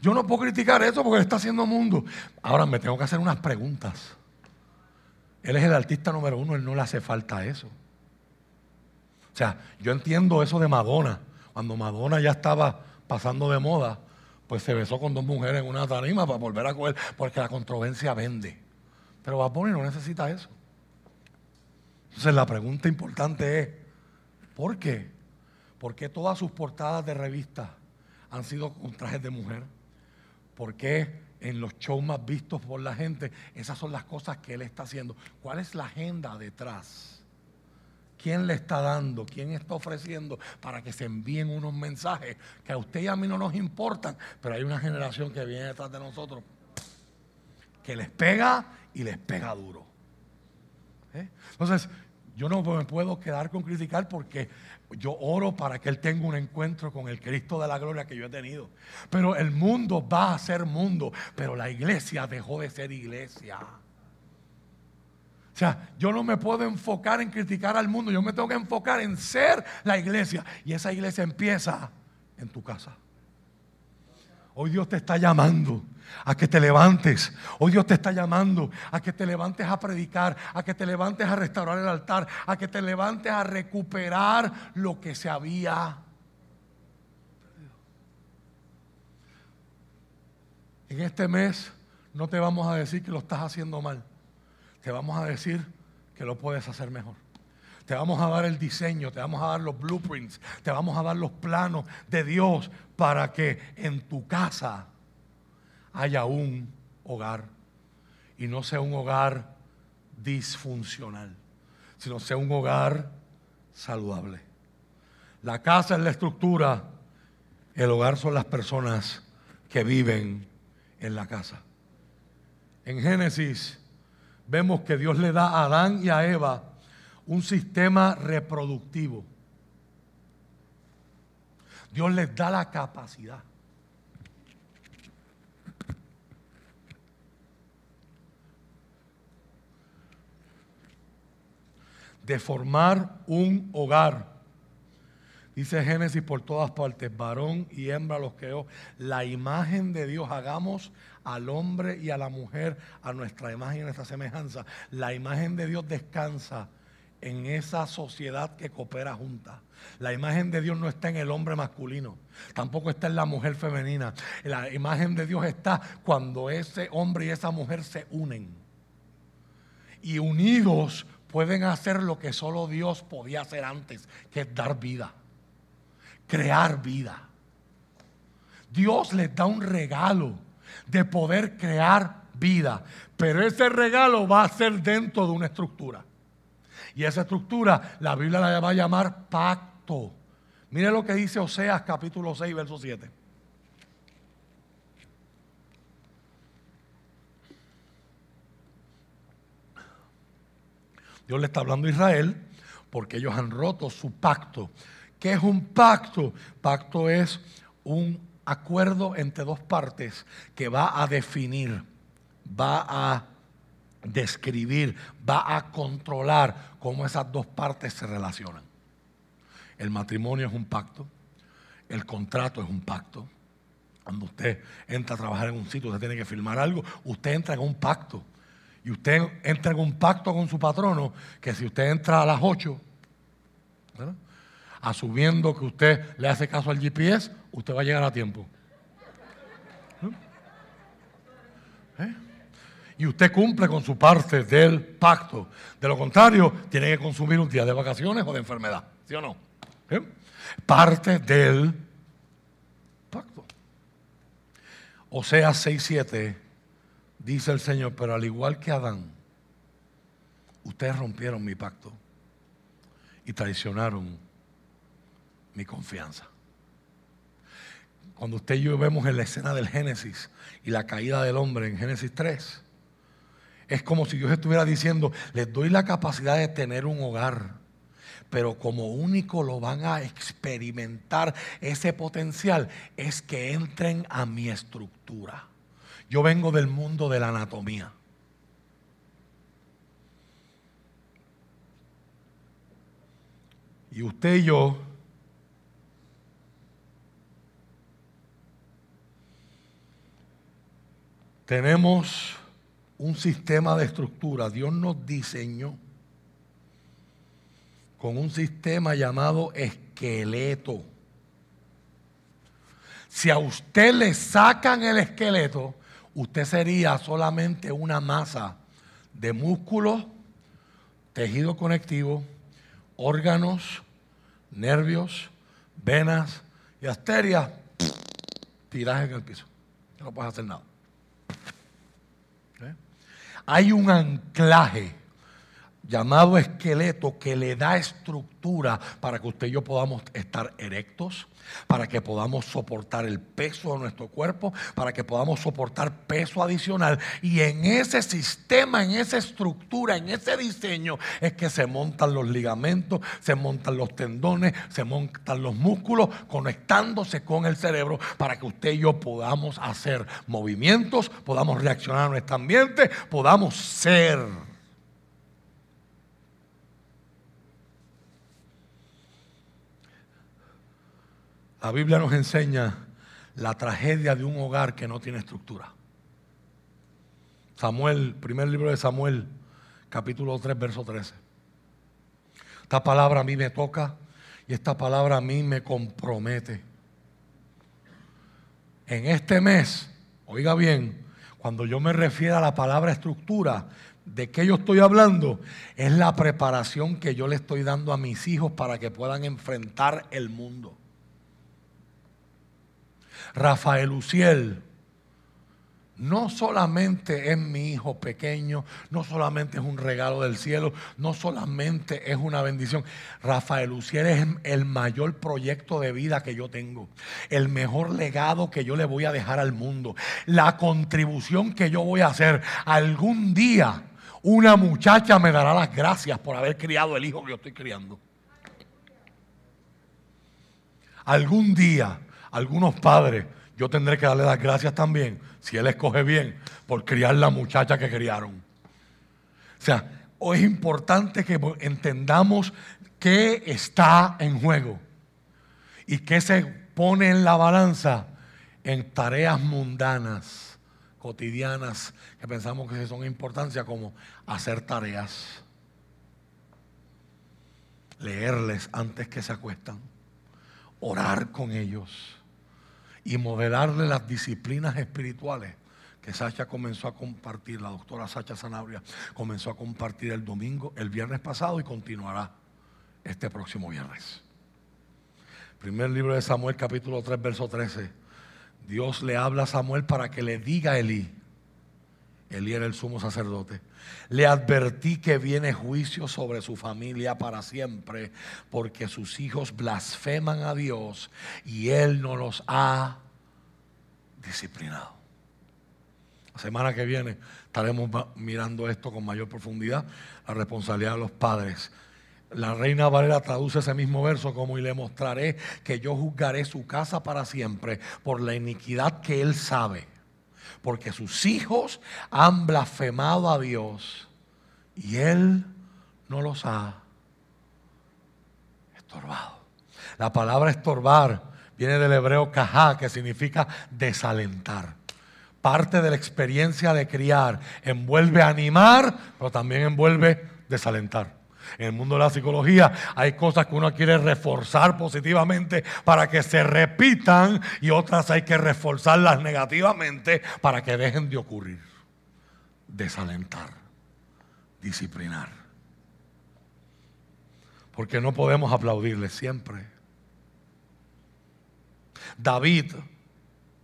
Yo no puedo criticar eso porque él está haciendo mundo. Ahora me tengo que hacer unas preguntas. Él es el artista número uno, él no le hace falta eso. O sea, yo entiendo eso de Madonna. Cuando Madonna ya estaba pasando de moda, pues se besó con dos mujeres en una tarima para volver a coger, porque la controversia vende. Pero Bad no necesita eso. Entonces la pregunta importante es, ¿por qué? ¿Por qué todas sus portadas de revistas han sido con trajes de mujer? ¿Por qué en los shows más vistos por la gente esas son las cosas que él está haciendo? ¿Cuál es la agenda detrás? ¿Quién le está dando? ¿Quién está ofreciendo para que se envíen unos mensajes que a usted y a mí no nos importan? Pero hay una generación que viene detrás de nosotros que les pega y les pega duro. ¿Eh? Entonces, yo no me puedo quedar con criticar porque yo oro para que Él tenga un encuentro con el Cristo de la gloria que yo he tenido. Pero el mundo va a ser mundo, pero la iglesia dejó de ser iglesia. O sea, yo no me puedo enfocar en criticar al mundo, yo me tengo que enfocar en ser la iglesia. Y esa iglesia empieza en tu casa. Hoy Dios te está llamando a que te levantes. Hoy Dios te está llamando a que te levantes a predicar, a que te levantes a restaurar el altar, a que te levantes a recuperar lo que se había. En este mes no te vamos a decir que lo estás haciendo mal, te vamos a decir que lo puedes hacer mejor. Te vamos a dar el diseño, te vamos a dar los blueprints, te vamos a dar los planos de Dios para que en tu casa haya un hogar y no sea un hogar disfuncional, sino sea un hogar saludable. La casa es la estructura, el hogar son las personas que viven en la casa. En Génesis vemos que Dios le da a Adán y a Eva un sistema reproductivo. Dios les da la capacidad. De formar un hogar. Dice Génesis por todas partes, varón y hembra los creó. La imagen de Dios, hagamos al hombre y a la mujer a nuestra imagen y a nuestra semejanza. La imagen de Dios descansa en esa sociedad que coopera junta. La imagen de Dios no está en el hombre masculino, tampoco está en la mujer femenina. La imagen de Dios está cuando ese hombre y esa mujer se unen. Y unidos pueden hacer lo que solo Dios podía hacer antes, que es dar vida, crear vida. Dios les da un regalo de poder crear vida, pero ese regalo va a ser dentro de una estructura. Y esa estructura la Biblia la va a llamar pacto. Mire lo que dice Oseas capítulo 6, verso 7. Dios le está hablando a Israel porque ellos han roto su pacto. ¿Qué es un pacto? Pacto es un acuerdo entre dos partes que va a definir, va a describir, va a controlar cómo esas dos partes se relacionan. El matrimonio es un pacto, el contrato es un pacto. Cuando usted entra a trabajar en un sitio, usted tiene que firmar algo, usted entra en un pacto. Y usted entra en un pacto con su patrono que si usted entra a las 8, asumiendo que usted le hace caso al GPS, usted va a llegar a tiempo. ¿Eh? Y usted cumple con su parte del pacto. De lo contrario, tiene que consumir un día de vacaciones o de enfermedad. ¿Sí o no? ¿Eh? Parte del pacto. O sea, 6-7 dice el Señor, pero al igual que Adán, ustedes rompieron mi pacto y traicionaron mi confianza. Cuando usted y yo vemos en la escena del Génesis y la caída del hombre en Génesis 3, es como si Dios estuviera diciendo, les doy la capacidad de tener un hogar, pero como único lo van a experimentar ese potencial es que entren a mi estructura. Yo vengo del mundo de la anatomía. Y usted y yo tenemos un sistema de estructura. Dios nos diseñó con un sistema llamado esqueleto. Si a usted le sacan el esqueleto, usted sería solamente una masa de músculos, tejido conectivo, órganos, nervios, venas y arterias, tiraje en el piso. No puedes hacer nada. ¿Eh? Hay un anclaje llamado esqueleto que le da estructura para que usted y yo podamos estar erectos, para que podamos soportar el peso de nuestro cuerpo, para que podamos soportar peso adicional. Y en ese sistema, en esa estructura, en ese diseño, es que se montan los ligamentos, se montan los tendones, se montan los músculos, conectándose con el cerebro para que usted y yo podamos hacer movimientos, podamos reaccionar a nuestro ambiente, podamos ser. La Biblia nos enseña la tragedia de un hogar que no tiene estructura. Samuel, primer libro de Samuel, capítulo 3, verso 13. Esta palabra a mí me toca y esta palabra a mí me compromete. En este mes, oiga bien, cuando yo me refiero a la palabra estructura, ¿de qué yo estoy hablando? Es la preparación que yo le estoy dando a mis hijos para que puedan enfrentar el mundo. Rafael Uciel no solamente es mi hijo pequeño, no solamente es un regalo del cielo, no solamente es una bendición. Rafael Uciel es el mayor proyecto de vida que yo tengo, el mejor legado que yo le voy a dejar al mundo, la contribución que yo voy a hacer algún día Una muchacha me dará las gracias por haber criado el hijo que yo estoy criando. Algún día, algunos padres, yo tendré que darle las gracias también, si él escoge bien, por criar la muchacha que criaron. O sea, es importante que entendamos qué está en juego y qué se pone en la balanza en tareas mundanas, cotidianas, que pensamos que son importancia, como hacer tareas, leerles antes que se acuestan, orar con ellos y modelarle las disciplinas espirituales que Sacha comenzó a compartir, la doctora Sacha Sanabria comenzó a compartir el domingo, el viernes pasado y continuará este próximo viernes. Primer libro de Samuel, capítulo 3, verso 13. Dios le habla a Samuel para que le diga a Elí, Elí era el sumo sacerdote, le advertí que viene juicio sobre su familia para siempre, porque sus hijos blasfeman a Dios y Él no los ha disciplinado. La semana que viene estaremos mirando esto con mayor profundidad, la responsabilidad de los padres. La reina Valera traduce ese mismo verso como y le mostraré que yo juzgaré su casa para siempre por la iniquidad que él sabe, porque sus hijos han blasfemado a Dios y él no los ha estorbado. La palabra estorbar viene del hebreo cajá, que significa desalentar parte de la experiencia de criar envuelve animar, pero también envuelve desalentar. En el mundo de la psicología hay cosas que uno quiere reforzar positivamente para que se repitan y otras hay que reforzarlas negativamente para que dejen de ocurrir. Desalentar, disciplinar. Porque no podemos aplaudirle siempre. David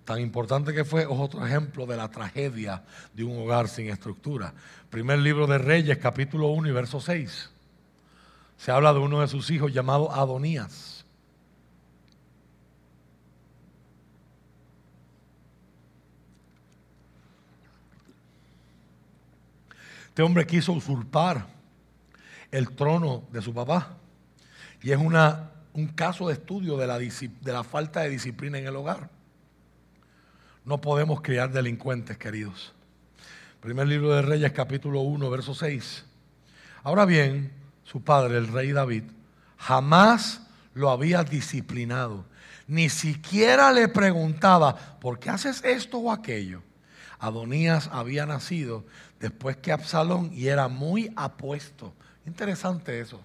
tan importante que fue, es otro ejemplo de la tragedia de un hogar sin estructura. Primer libro de Reyes, capítulo 1 y verso 6. Se habla de uno de sus hijos llamado Adonías. Este hombre quiso usurpar el trono de su papá. Y es una, un caso de estudio de la, de la falta de disciplina en el hogar. No podemos criar delincuentes, queridos. Primer libro de Reyes, capítulo 1, verso 6. Ahora bien, su padre, el rey David, jamás lo había disciplinado. Ni siquiera le preguntaba, ¿por qué haces esto o aquello? Adonías había nacido después que Absalón y era muy apuesto. Interesante eso.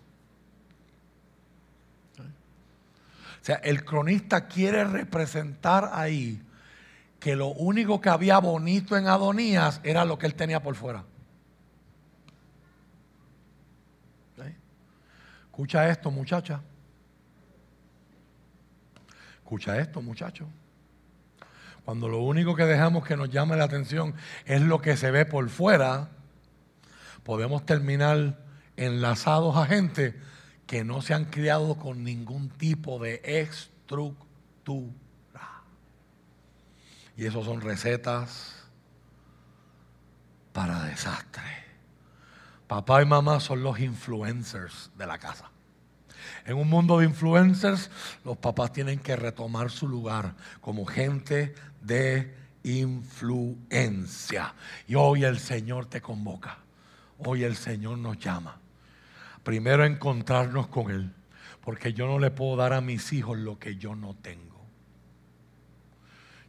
O sea, el cronista quiere representar ahí que lo único que había bonito en Adonías era lo que él tenía por fuera. Escucha esto, muchacha. Escucha esto, muchacho. Cuando lo único que dejamos que nos llame la atención es lo que se ve por fuera, podemos terminar enlazados a gente que no se han criado con ningún tipo de estructura. Y eso son recetas para desastre. Papá y mamá son los influencers de la casa. En un mundo de influencers, los papás tienen que retomar su lugar como gente de influencia. Y hoy el Señor te convoca. Hoy el Señor nos llama. Primero encontrarnos con Él. Porque yo no le puedo dar a mis hijos lo que yo no tengo.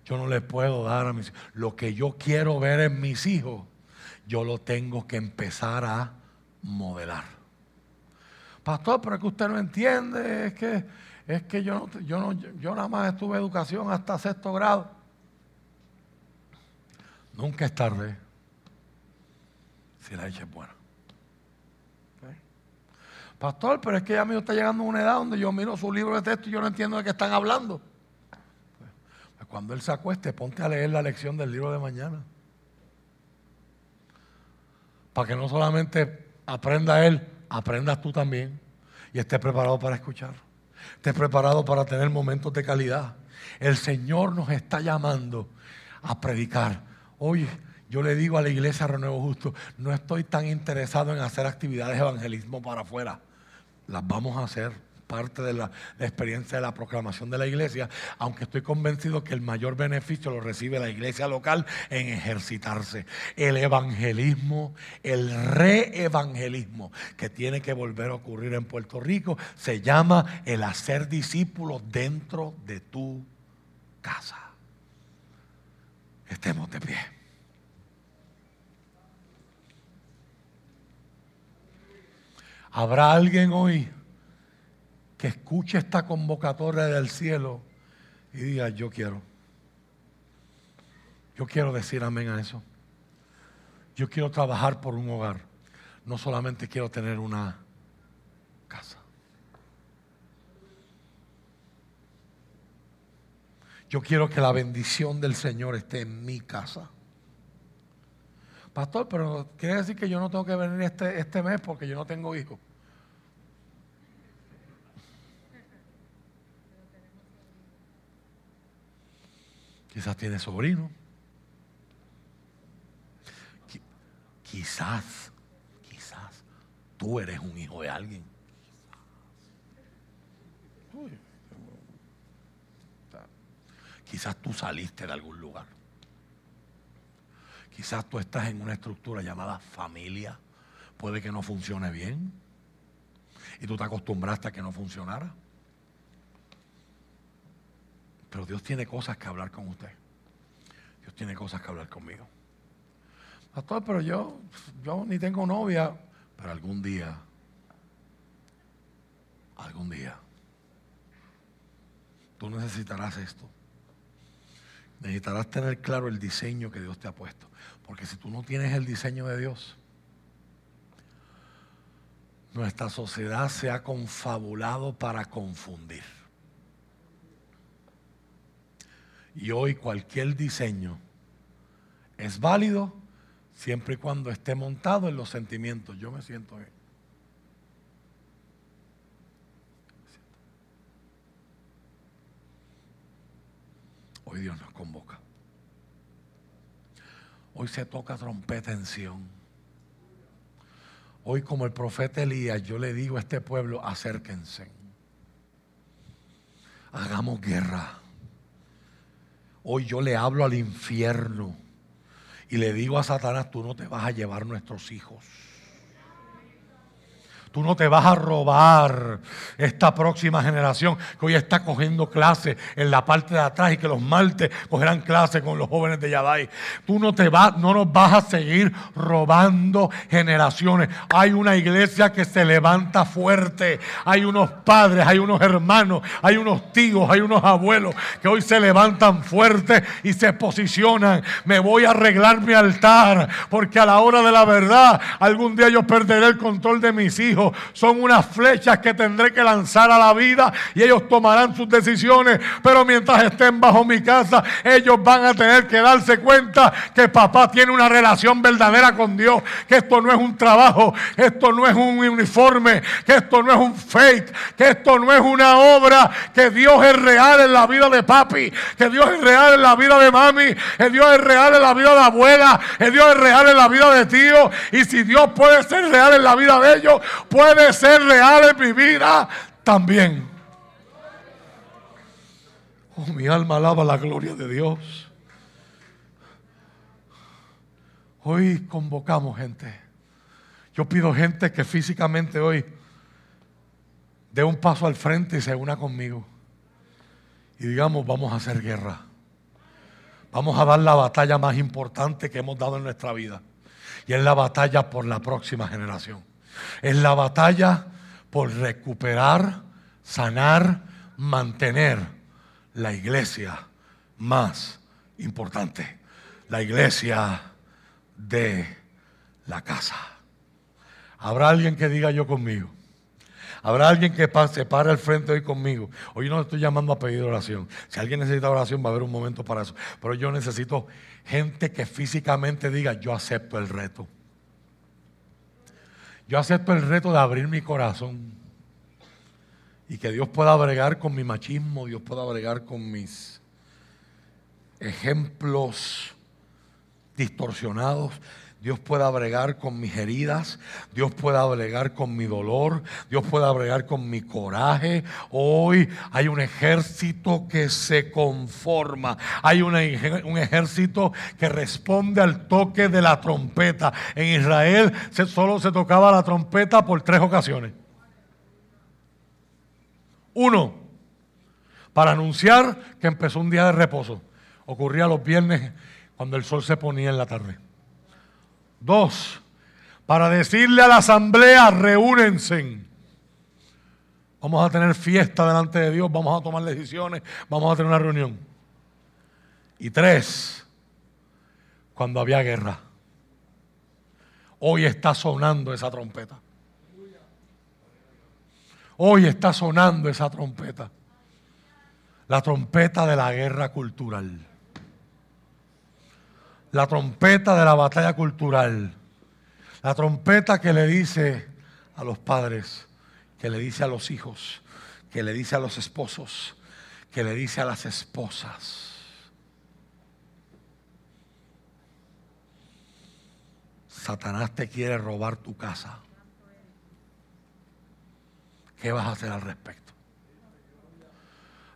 Yo no les puedo dar a mis hijos. Lo que yo quiero ver en mis hijos, yo lo tengo que empezar a modelar. Pastor, pero es que usted no entiende, es que, es que yo, no, yo nada más estuve educación hasta sexto grado. Nunca es tarde si la leche es buena. Pastor, pero es que ya me está llegando a una edad donde yo miro su libro de texto y yo no entiendo de qué están hablando. Cuando Él se acueste, ponte a leer la lección del libro de mañana. Para que no solamente aprenda Él, aprendas tú también. Y estés preparado para escuchar. Estés preparado para tener momentos de calidad. El Señor nos está llamando a predicar. Oye, Yo le digo a la iglesia Renuevo Justo, no estoy tan interesado en hacer actividades de evangelismo para afuera. Las vamos a hacer parte de la, experiencia de la proclamación de la iglesia, aunque estoy convencido que el mayor beneficio lo recibe la iglesia local en ejercitarse. El evangelismo, el reevangelismo que tiene que volver a ocurrir en Puerto Rico se llama el hacer discípulos dentro de tu casa. Estemos de pie. ¿Habrá alguien hoy que escuche esta convocatoria del cielo y diga, yo quiero. Yo quiero decir amén a eso. Yo quiero trabajar por un hogar. No solamente quiero tener una casa. Yo quiero que la bendición del Señor esté en mi casa. Pastor, pero quiere decir que yo no tengo que venir este, este mes porque yo no tengo hijos. Quizás tiene sobrino. Quizás, quizás tú eres un hijo de alguien. Quizás tú saliste de algún lugar. Quizás tú estás en una estructura llamada familia. Puede que no funcione bien. Y tú te acostumbraste a que no funcionara. Pero Dios tiene cosas que hablar con usted. Dios tiene cosas que hablar conmigo. Pastor, pero yo, yo ni tengo novia. Pero algún día, algún día, tú necesitarás esto. Necesitarás tener claro el diseño que Dios te ha puesto. Porque si tú no tienes el diseño de Dios, nuestra sociedad se ha confabulado para confundir. Y hoy cualquier diseño es válido siempre y cuando esté montado en los sentimientos. Yo me siento bien. Hoy Dios nos convoca. Hoy se toca trompeta en Hoy como el profeta Elías, yo le digo a este pueblo, acérquense. Hagamos guerra. Hoy yo le hablo al infierno y le digo a Satanás, tú no te vas a llevar nuestros hijos. Tú no te vas a robar esta próxima generación que hoy está cogiendo clases en la parte de atrás y que los martes cogerán clases con los jóvenes de Yadai. Tú no te vas, no nos vas a seguir robando generaciones. Hay una iglesia que se levanta fuerte. Hay unos padres, hay unos hermanos, hay unos tíos, hay unos abuelos que hoy se levantan fuertes y se posicionan. Me voy a arreglar mi altar porque a la hora de la verdad algún día yo perderé el control de mis hijos son unas flechas que tendré que lanzar a la vida y ellos tomarán sus decisiones. Pero mientras estén bajo mi casa, ellos van a tener que darse cuenta que papá tiene una relación verdadera con Dios, que esto no es un trabajo, esto no es un uniforme, que esto no es un fake, que esto no es una obra, que Dios es real en la vida de papi, que Dios es real en la vida de mami, que Dios es real en la vida de abuela, que Dios es real en la vida de tío. Y si Dios puede ser real en la vida de ellos, puede ser real en mi vida también. Oh, mi alma alaba la gloria de Dios. Hoy convocamos gente. Yo pido gente que físicamente hoy dé un paso al frente y se una conmigo. Y digamos, vamos a hacer guerra. Vamos a dar la batalla más importante que hemos dado en nuestra vida. Y es la batalla por la próxima generación. Es la batalla por recuperar, sanar, mantener la iglesia más importante, la iglesia de la casa. Habrá alguien que diga yo conmigo. Habrá alguien que se pare al frente hoy conmigo. Hoy no estoy llamando a pedir oración. Si alguien necesita oración, va a haber un momento para eso. Pero yo necesito gente que físicamente diga, yo acepto el reto. Yo acepto el reto de abrir mi corazón y que Dios pueda bregar con mi machismo, Dios pueda bregar con mis ejemplos distorsionados. Dios pueda bregar con mis heridas, Dios pueda bregar con mi dolor, Dios pueda bregar con mi coraje. Hoy hay un ejército que se conforma, hay un ejército que responde al toque de la trompeta. En Israel solo se tocaba la trompeta por tres ocasiones. Uno, para anunciar que empezó un día de reposo. Ocurría los viernes cuando el sol se ponía en la tarde. Dos, para decirle a la asamblea, reúnense. Vamos a tener fiesta delante de Dios, vamos a tomar decisiones, vamos a tener una reunión. Y tres, cuando había guerra. Hoy está sonando esa trompeta. Hoy está sonando esa trompeta. La trompeta de la guerra cultural. La trompeta de la batalla cultural. La trompeta que le dice a los padres, que le dice a los hijos, que le dice a los esposos, que le dice a las esposas. Satanás te quiere robar tu casa. ¿Qué vas a hacer al respecto?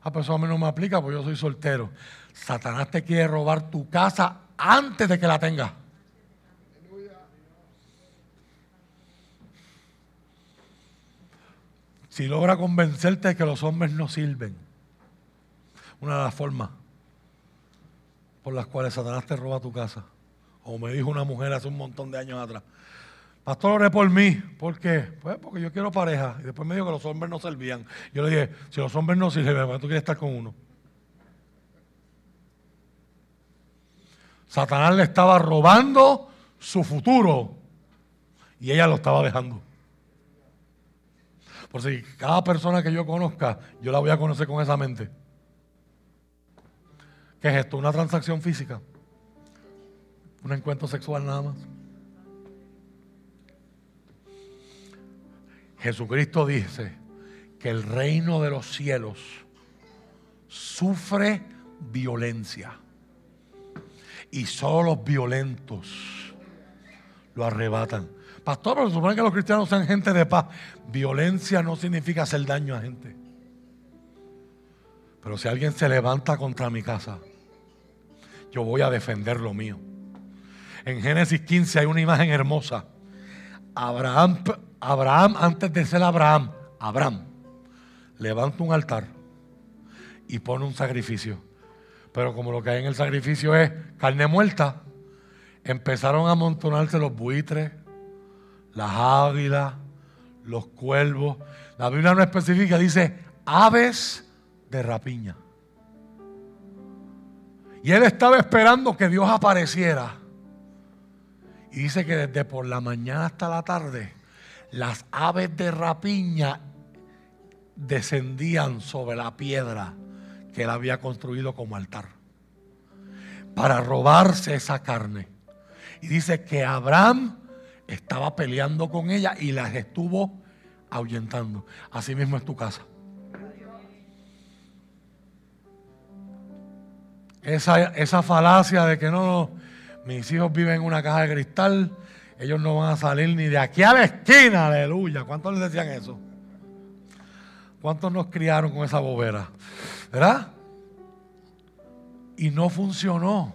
Ah, pues eso a mí no me aplica porque yo soy soltero. Satanás te quiere robar tu casa antes de que la tengas. Si logra convencerte de que los hombres no sirven, una de las formas por las cuales Satanás te roba tu casa, o me dijo una mujer hace un montón de años atrás, Pastor, oré por mí. ¿Por qué? Pues porque yo quiero pareja. Y después me dijo que los hombres no servían. Yo le dije, si los hombres no sirven, ¿por qué tú quieres estar con uno? Satanás le estaba robando su futuro y ella lo estaba dejando. Por si cada persona que yo conozca, yo la voy a conocer con esa mente. ¿Qué es esto? ¿Una transacción física? ¿Un encuentro sexual nada más? Jesucristo dice que el reino de los cielos sufre violencia y solo los violentos lo arrebatan. Pastor, pero supone que los cristianos sean gente de paz. Violencia no significa hacer daño a gente. Pero si alguien se levanta contra mi casa, yo voy a defender lo mío. En Génesis 15 hay una imagen hermosa. Abraham Abraham, antes de ser Abraham, Abraham, levanta un altar y pone un sacrificio. Pero como lo que hay en el sacrificio es carne muerta, empezaron a amontonarse los buitres, las águilas, los cuervos. La Biblia no especifica, dice aves de rapiña. Y él estaba esperando que Dios apareciera. Y dice que desde por la mañana hasta la tarde las aves de rapiña descendían sobre la piedra que él había construido como altar para robarse esa carne. Y dice que Abraham estaba peleando con ella y las estuvo ahuyentando. Así mismo es tu casa. Esa, esa falacia de que no, mis hijos viven en una caja de cristal, ellos no van a salir ni de aquí a la esquina, aleluya. ¿Cuántos les decían eso? ¿Cuántos nos criaron con esa bobera? ¿Verdad? Y no funcionó.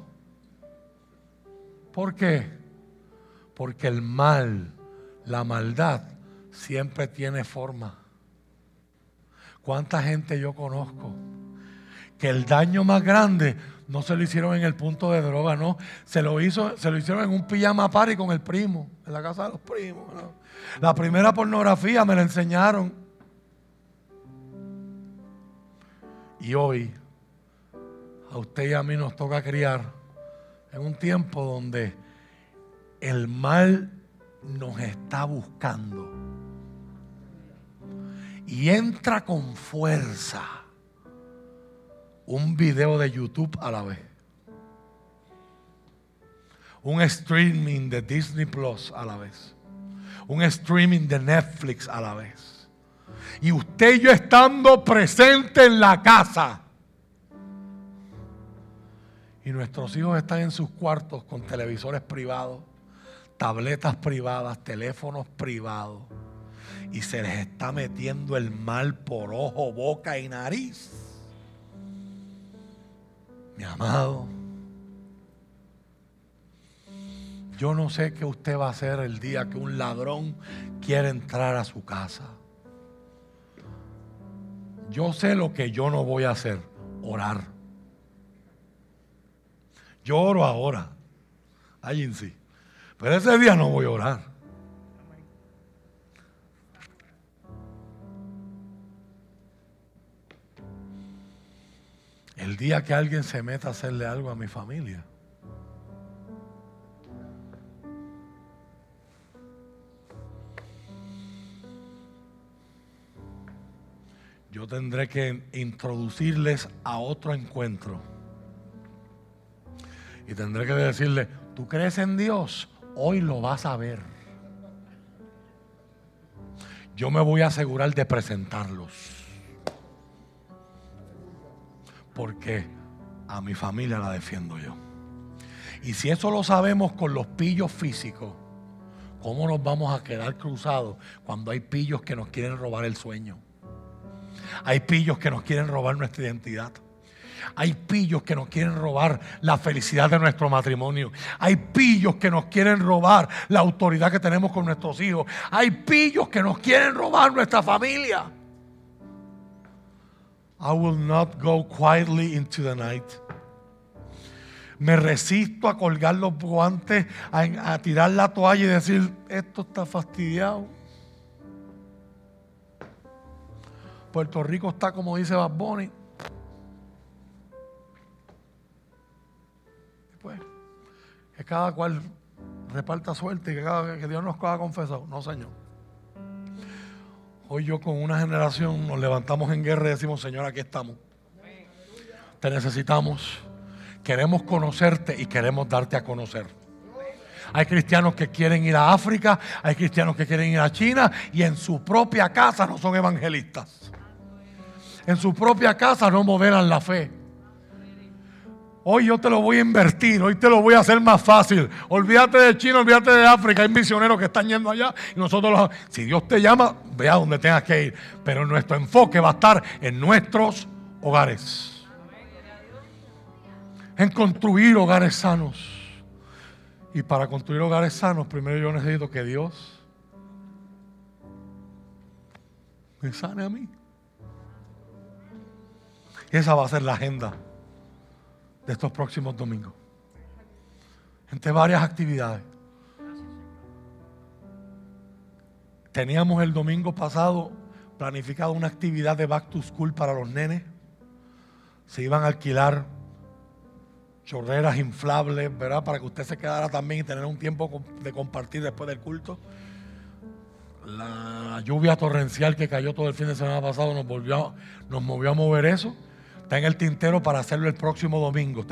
¿Por qué? Porque el mal, la maldad, siempre tiene forma. ¿Cuánta gente yo conozco? Que el daño más grande no se lo hicieron en el punto de droga, no. Se lo, hizo, se lo hicieron en un pijama party con el primo, en la casa de los primos. La primera pornografía me la enseñaron. Y hoy, a usted y a mí nos toca criar en un tiempo donde el mal nos está buscando. Y entra con fuerza un video de YouTube a la vez. Un streaming de Disney Plus a la vez. Un streaming de Netflix a la vez. Y usted y yo estando presente en la casa. Y nuestros hijos están en sus cuartos con televisores privados, tabletas privadas, teléfonos privados. Y se les está metiendo el mal por ojo, boca y nariz. Mi amado, yo no sé qué usted va a hacer el día que un ladrón quiere entrar a su casa. Yo sé lo que yo no voy a hacer, orar. Yo oro ahora. Allí sí. Pero ese día no voy a orar. El día que alguien se meta a hacerle algo a mi familia. Yo tendré que introducirles a otro encuentro. Y tendré que decirle, ¿tú crees en Dios? Hoy lo vas a ver. Yo me voy a asegurar de presentarlos. Porque a mi familia la defiendo yo. Y si eso lo sabemos con los pillos físicos, ¿cómo nos vamos a quedar cruzados cuando hay pillos que nos quieren robar el sueño? Hay pillos que nos quieren robar nuestra identidad. Hay pillos que nos quieren robar la felicidad de nuestro matrimonio. Hay pillos que nos quieren robar la autoridad que tenemos con nuestros hijos. Hay pillos que nos quieren robar nuestra familia. I will not go quietly into the night. Me resisto a colgar los guantes, a, tirar la toalla y decir, esto está fastidiado. Puerto Rico está como dice Bad Bunny. Pues, que cada cual reparta suerte y que, cada, que Dios nos haga confesado. No, Señor. Hoy yo con una generación nos levantamos en guerra y decimos, Señor, aquí estamos. Te necesitamos. Queremos conocerte y queremos darte a conocer. Hay cristianos que quieren ir a África, hay cristianos que quieren ir a China y en su propia casa no son evangelistas. En su propia casa no moverán la fe. Hoy yo te lo voy a invertir, hoy te lo voy a hacer más fácil. Olvídate de China, olvídate de África. Hay misioneros que están yendo allá y nosotros, los, si Dios te llama, ve a donde tengas que ir. Pero nuestro enfoque va a estar en nuestros hogares. En construir hogares sanos. Y para construir hogares sanos, primero yo necesito que Dios me sane a mí. Esa va a ser la agenda de estos próximos domingos. Entre varias actividades. Teníamos el domingo pasado planificado una actividad de back to school para los nenes. Se iban a alquilar chorreras inflables, ¿verdad? Para que usted se quedara también y tener un tiempo de compartir después del culto. La lluvia torrencial que cayó todo el fin de semana pasado nos, volvió, nos movió a mover eso. Está en el tintero para hacerlo el próximo domingo.